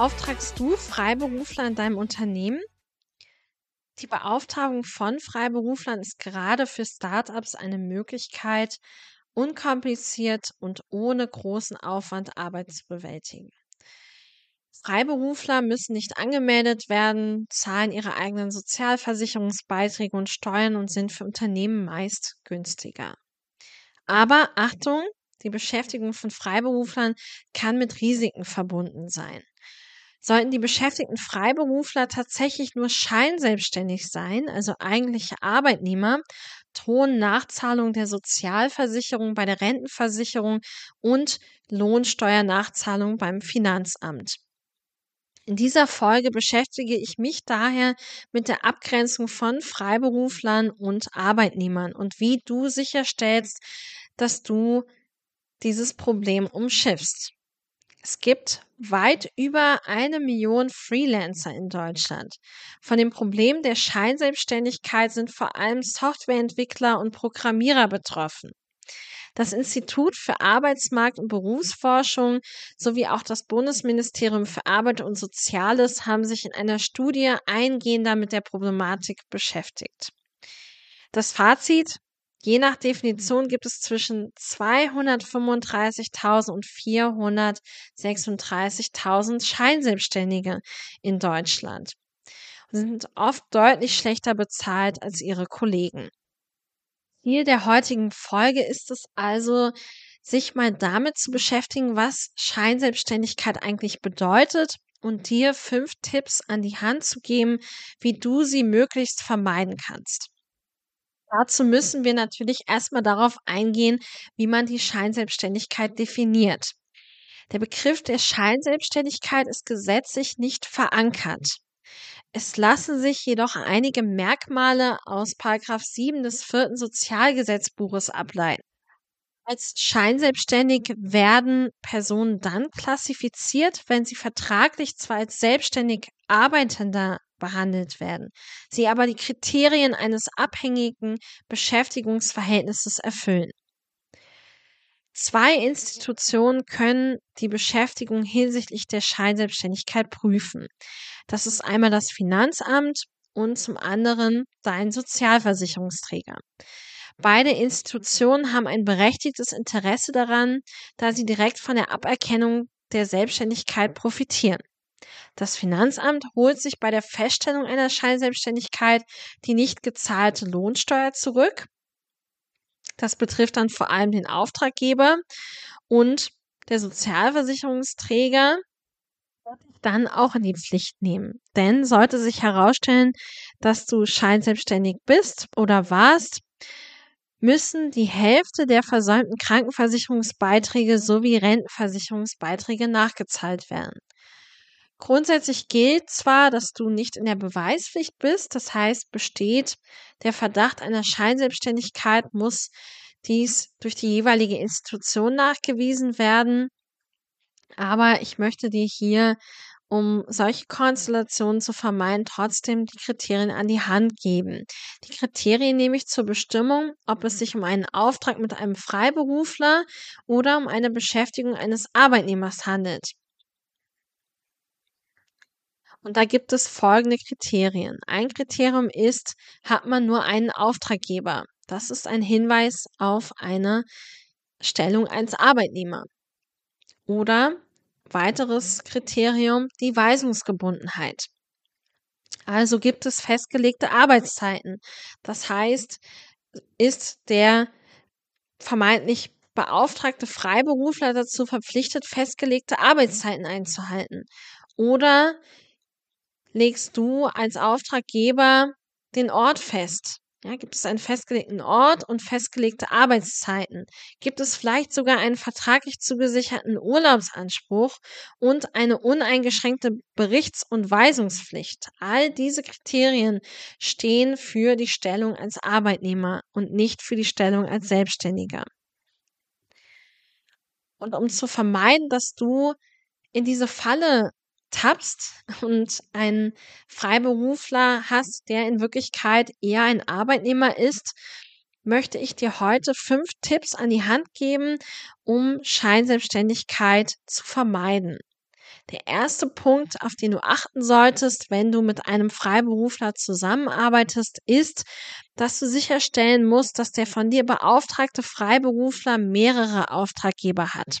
Beauftragst du Freiberufler in deinem Unternehmen? Die Beauftragung von Freiberuflern ist gerade für Startups eine Möglichkeit, unkompliziert und ohne großen Aufwand Arbeit zu bewältigen. Freiberufler müssen nicht angemeldet werden, zahlen ihre eigenen Sozialversicherungsbeiträge und Steuern und sind für Unternehmen meist günstiger. Aber Achtung, die Beschäftigung von Freiberuflern kann mit Risiken verbunden sein. Sollten die beschäftigten Freiberufler tatsächlich nur scheinselbstständig sein, also eigentliche Arbeitnehmer, drohen Nachzahlungen der Sozialversicherung bei der Rentenversicherung und Lohnsteuernachzahlung beim Finanzamt. In dieser Folge beschäftige ich mich daher mit der Abgrenzung von Freiberuflern und Arbeitnehmern und wie du sicherstellst, dass du dieses Problem umschiffst. Es gibt weit über eine Million Freelancer in Deutschland. Von dem Problem der Scheinselbstständigkeit sind vor allem Softwareentwickler und Programmierer betroffen. Das Institut für Arbeitsmarkt und Berufsforschung sowie auch das Bundesministerium für Arbeit und Soziales haben sich in einer Studie eingehender mit der Problematik beschäftigt. Das Fazit, Je nach Definition gibt es zwischen 235.000 und 436.000 Scheinselbstständige in Deutschland und sind oft deutlich schlechter bezahlt als ihre Kollegen. Ziel der heutigen Folge ist es also, sich mal damit zu beschäftigen, was Scheinselbstständigkeit eigentlich bedeutet und dir fünf Tipps an die Hand zu geben, wie du sie möglichst vermeiden kannst. Dazu müssen wir natürlich erstmal darauf eingehen, wie man die Scheinselbstständigkeit definiert. Der Begriff der Scheinselbstständigkeit ist gesetzlich nicht verankert. Es lassen sich jedoch einige Merkmale aus 7 des vierten Sozialgesetzbuches ableiten. Als scheinselbstständig werden Personen dann klassifiziert, wenn sie vertraglich zwar als selbstständig Arbeitender behandelt werden, sie aber die Kriterien eines abhängigen Beschäftigungsverhältnisses erfüllen. Zwei Institutionen können die Beschäftigung hinsichtlich der Scheinselbstständigkeit prüfen. Das ist einmal das Finanzamt und zum anderen dein Sozialversicherungsträger. Beide Institutionen haben ein berechtigtes Interesse daran, da sie direkt von der Aberkennung der Selbstständigkeit profitieren. Das Finanzamt holt sich bei der Feststellung einer Scheinselbstständigkeit die nicht gezahlte Lohnsteuer zurück. Das betrifft dann vor allem den Auftraggeber und der Sozialversicherungsträger wird dich dann auch in die Pflicht nehmen. Denn sollte sich herausstellen, dass du scheinselbstständig bist oder warst, müssen die Hälfte der versäumten Krankenversicherungsbeiträge sowie Rentenversicherungsbeiträge nachgezahlt werden. Grundsätzlich gilt zwar, dass du nicht in der Beweispflicht bist, das heißt, besteht der Verdacht einer Scheinselbstständigkeit, muss dies durch die jeweilige Institution nachgewiesen werden. Aber ich möchte dir hier, um solche Konstellationen zu vermeiden, trotzdem die Kriterien an die Hand geben. Die Kriterien nämlich zur Bestimmung, ob es sich um einen Auftrag mit einem Freiberufler oder um eine Beschäftigung eines Arbeitnehmers handelt. Und da gibt es folgende Kriterien. Ein Kriterium ist, hat man nur einen Auftraggeber. Das ist ein Hinweis auf eine Stellung als Arbeitnehmer. Oder weiteres Kriterium, die Weisungsgebundenheit. Also gibt es festgelegte Arbeitszeiten. Das heißt, ist der vermeintlich beauftragte Freiberufler dazu verpflichtet, festgelegte Arbeitszeiten einzuhalten? Oder legst du als Auftraggeber den Ort fest. Ja, gibt es einen festgelegten Ort und festgelegte Arbeitszeiten? Gibt es vielleicht sogar einen vertraglich zugesicherten Urlaubsanspruch und eine uneingeschränkte Berichts- und Weisungspflicht? All diese Kriterien stehen für die Stellung als Arbeitnehmer und nicht für die Stellung als Selbstständiger. Und um zu vermeiden, dass du in diese Falle tappst und einen Freiberufler hast, der in Wirklichkeit eher ein Arbeitnehmer ist, möchte ich dir heute fünf Tipps an die Hand geben, um Scheinselbstständigkeit zu vermeiden. Der erste Punkt, auf den du achten solltest, wenn du mit einem Freiberufler zusammenarbeitest, ist, dass du sicherstellen musst, dass der von dir beauftragte Freiberufler mehrere Auftraggeber hat.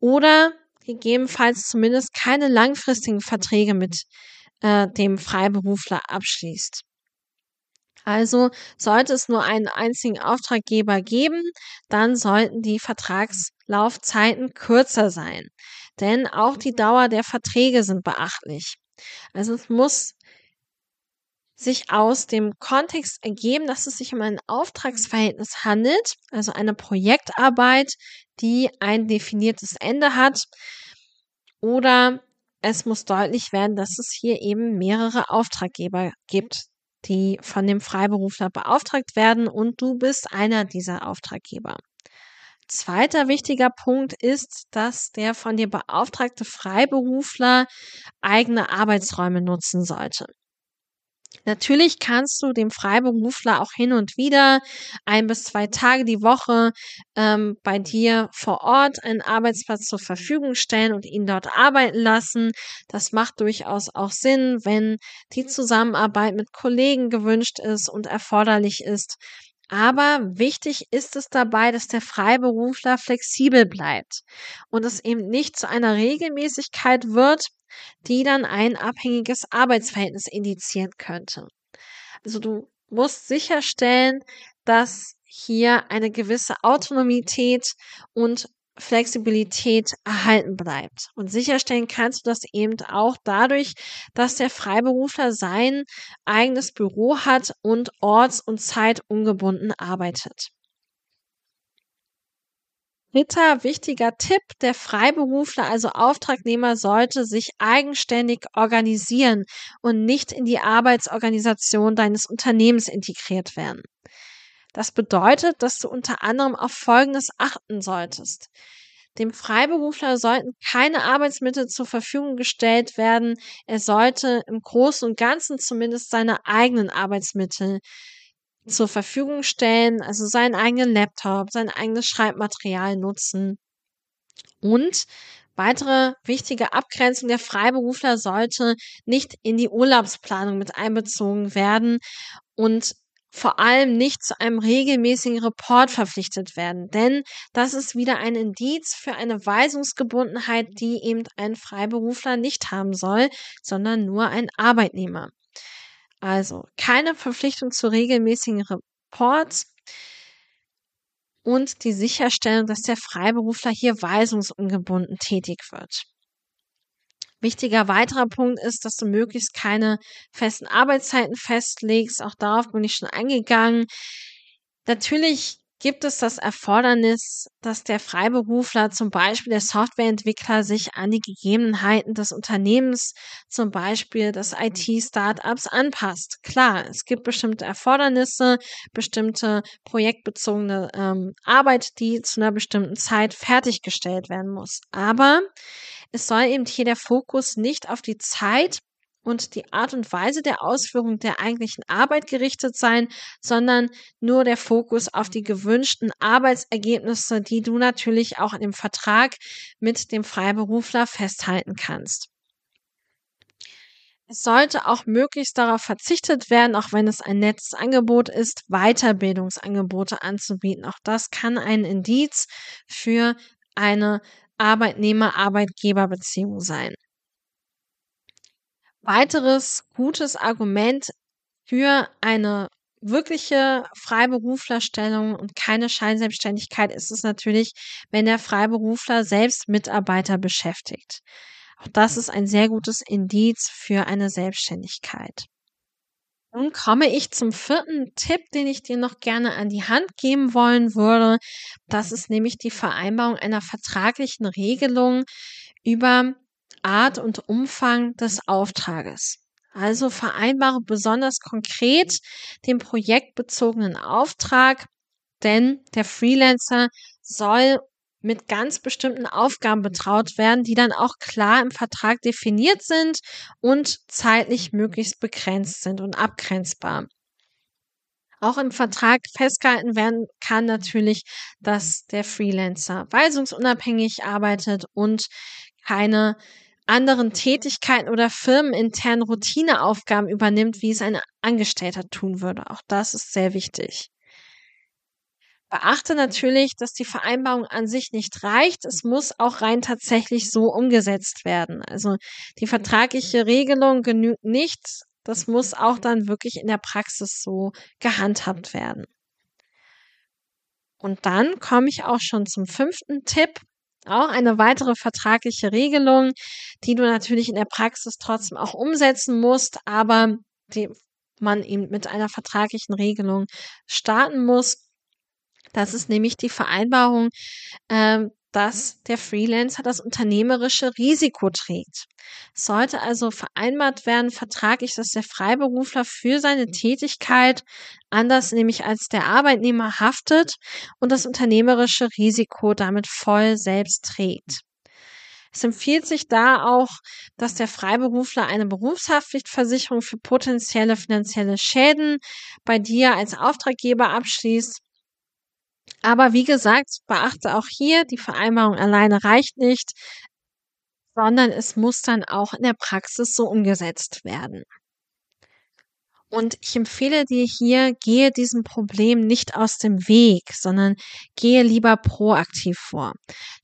Oder gegebenenfalls zumindest keine langfristigen Verträge mit äh, dem Freiberufler abschließt. Also sollte es nur einen einzigen Auftraggeber geben, dann sollten die Vertragslaufzeiten kürzer sein. Denn auch die Dauer der Verträge sind beachtlich. Also es muss sich aus dem Kontext ergeben, dass es sich um ein Auftragsverhältnis handelt, also eine Projektarbeit, die ein definiertes Ende hat. Oder es muss deutlich werden, dass es hier eben mehrere Auftraggeber gibt, die von dem Freiberufler beauftragt werden und du bist einer dieser Auftraggeber. Zweiter wichtiger Punkt ist, dass der von dir beauftragte Freiberufler eigene Arbeitsräume nutzen sollte. Natürlich kannst du dem Freiberufler auch hin und wieder ein bis zwei Tage die Woche ähm, bei dir vor Ort einen Arbeitsplatz zur Verfügung stellen und ihn dort arbeiten lassen. Das macht durchaus auch Sinn, wenn die Zusammenarbeit mit Kollegen gewünscht ist und erforderlich ist. Aber wichtig ist es dabei, dass der Freiberufler flexibel bleibt und es eben nicht zu einer Regelmäßigkeit wird, die dann ein abhängiges Arbeitsverhältnis indizieren könnte. Also du musst sicherstellen, dass hier eine gewisse Autonomität und Flexibilität erhalten bleibt. Und sicherstellen kannst du das eben auch dadurch, dass der Freiberufler sein eigenes Büro hat und orts- und zeitungebunden arbeitet. Dritter wichtiger Tipp, der Freiberufler, also Auftragnehmer, sollte sich eigenständig organisieren und nicht in die Arbeitsorganisation deines Unternehmens integriert werden. Das bedeutet, dass du unter anderem auf Folgendes achten solltest. Dem Freiberufler sollten keine Arbeitsmittel zur Verfügung gestellt werden. Er sollte im Großen und Ganzen zumindest seine eigenen Arbeitsmittel zur Verfügung stellen, also seinen eigenen Laptop, sein eigenes Schreibmaterial nutzen. Und weitere wichtige Abgrenzung der Freiberufler sollte nicht in die Urlaubsplanung mit einbezogen werden und vor allem nicht zu einem regelmäßigen Report verpflichtet werden, denn das ist wieder ein Indiz für eine Weisungsgebundenheit, die eben ein Freiberufler nicht haben soll, sondern nur ein Arbeitnehmer. Also keine Verpflichtung zu regelmäßigen Reports und die Sicherstellung, dass der Freiberufler hier weisungsungebunden tätig wird. Wichtiger weiterer Punkt ist, dass du möglichst keine festen Arbeitszeiten festlegst. Auch darauf bin ich schon eingegangen. Natürlich gibt es das Erfordernis, dass der Freiberufler, zum Beispiel der Softwareentwickler, sich an die Gegebenheiten des Unternehmens, zum Beispiel des IT-Startups, anpasst. Klar, es gibt bestimmte Erfordernisse, bestimmte projektbezogene ähm, Arbeit, die zu einer bestimmten Zeit fertiggestellt werden muss. Aber es soll eben hier der Fokus nicht auf die Zeit und die Art und Weise der Ausführung der eigentlichen Arbeit gerichtet sein, sondern nur der Fokus auf die gewünschten Arbeitsergebnisse, die du natürlich auch in dem Vertrag mit dem Freiberufler festhalten kannst. Es sollte auch möglichst darauf verzichtet werden, auch wenn es ein nettes Angebot ist, Weiterbildungsangebote anzubieten. Auch das kann ein Indiz für eine Arbeitnehmer-Arbeitgeber-Beziehung sein. Weiteres gutes Argument für eine wirkliche Freiberuflerstellung und keine Scheinselbstständigkeit ist es natürlich, wenn der Freiberufler selbst Mitarbeiter beschäftigt. Auch das ist ein sehr gutes Indiz für eine Selbstständigkeit. Nun komme ich zum vierten Tipp, den ich dir noch gerne an die Hand geben wollen würde. Das ist nämlich die Vereinbarung einer vertraglichen Regelung über Art und Umfang des Auftrages. Also vereinbare besonders konkret den projektbezogenen Auftrag, denn der Freelancer soll mit ganz bestimmten Aufgaben betraut werden, die dann auch klar im Vertrag definiert sind und zeitlich möglichst begrenzt sind und abgrenzbar. Auch im Vertrag festgehalten werden kann natürlich, dass der Freelancer weisungsunabhängig arbeitet und keine anderen Tätigkeiten oder firmeninternen Routineaufgaben übernimmt, wie es ein Angestellter tun würde. Auch das ist sehr wichtig. Beachte natürlich, dass die Vereinbarung an sich nicht reicht. Es muss auch rein tatsächlich so umgesetzt werden. Also die vertragliche Regelung genügt nicht. Das muss auch dann wirklich in der Praxis so gehandhabt werden. Und dann komme ich auch schon zum fünften Tipp. Auch eine weitere vertragliche Regelung, die du natürlich in der Praxis trotzdem auch umsetzen musst, aber die man eben mit einer vertraglichen Regelung starten muss. Das ist nämlich die Vereinbarung, ähm, dass der Freelancer das unternehmerische Risiko trägt. Es sollte also vereinbart werden, vertraglich, dass der Freiberufler für seine Tätigkeit anders nämlich als der Arbeitnehmer haftet und das unternehmerische Risiko damit voll selbst trägt. Es empfiehlt sich da auch, dass der Freiberufler eine Berufshaftpflichtversicherung für potenzielle finanzielle Schäden bei dir als Auftraggeber abschließt aber wie gesagt, beachte auch hier, die Vereinbarung alleine reicht nicht, sondern es muss dann auch in der Praxis so umgesetzt werden. Und ich empfehle dir hier, gehe diesem Problem nicht aus dem Weg, sondern gehe lieber proaktiv vor.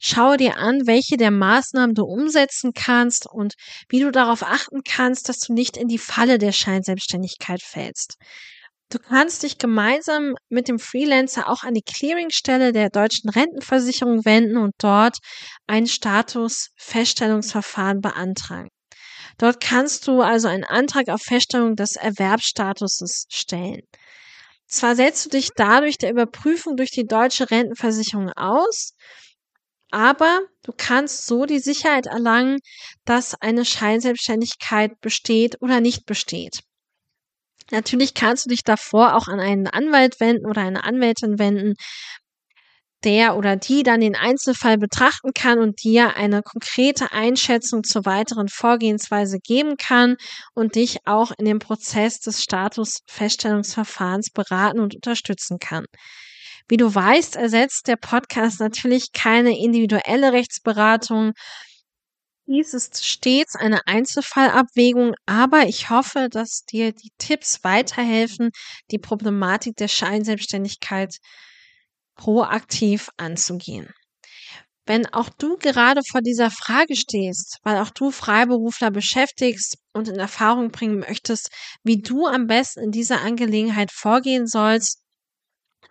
Schaue dir an, welche der Maßnahmen du umsetzen kannst und wie du darauf achten kannst, dass du nicht in die Falle der Scheinselbstständigkeit fällst. Du kannst dich gemeinsam mit dem Freelancer auch an die Clearingstelle der deutschen Rentenversicherung wenden und dort ein Statusfeststellungsverfahren beantragen. Dort kannst du also einen Antrag auf Feststellung des Erwerbsstatuses stellen. Zwar setzt du dich dadurch der Überprüfung durch die deutsche Rentenversicherung aus, aber du kannst so die Sicherheit erlangen, dass eine Scheinselbstständigkeit besteht oder nicht besteht. Natürlich kannst du dich davor auch an einen Anwalt wenden oder eine Anwältin wenden, der oder die dann den Einzelfall betrachten kann und dir eine konkrete Einschätzung zur weiteren Vorgehensweise geben kann und dich auch in dem Prozess des Statusfeststellungsverfahrens beraten und unterstützen kann. Wie du weißt, ersetzt der Podcast natürlich keine individuelle Rechtsberatung dies ist stets eine Einzelfallabwägung, aber ich hoffe, dass dir die Tipps weiterhelfen, die Problematik der Scheinselbstständigkeit proaktiv anzugehen. Wenn auch du gerade vor dieser Frage stehst, weil auch du Freiberufler beschäftigst und in Erfahrung bringen möchtest, wie du am besten in dieser Angelegenheit vorgehen sollst,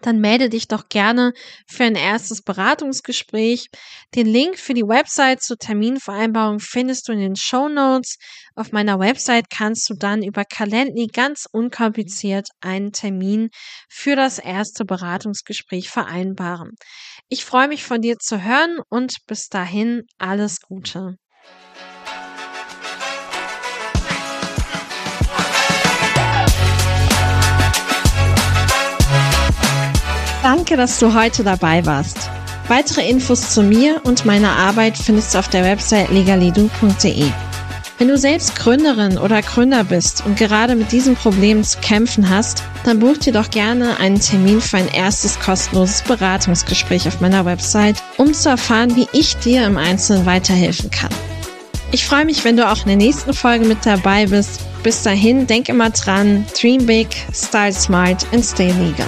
dann melde dich doch gerne für ein erstes Beratungsgespräch. Den Link für die Website zur Terminvereinbarung findest du in den Show Notes. Auf meiner Website kannst du dann über Calendly ganz unkompliziert einen Termin für das erste Beratungsgespräch vereinbaren. Ich freue mich von dir zu hören und bis dahin alles Gute. Danke, dass du heute dabei warst. Weitere Infos zu mir und meiner Arbeit findest du auf der Website legalidu.de. Wenn du selbst Gründerin oder Gründer bist und gerade mit diesem Problem zu kämpfen hast, dann buch dir doch gerne einen Termin für ein erstes kostenloses Beratungsgespräch auf meiner Website, um zu erfahren, wie ich dir im Einzelnen weiterhelfen kann. Ich freue mich, wenn du auch in der nächsten Folge mit dabei bist. Bis dahin, denk immer dran, dream big, style smart and stay legal.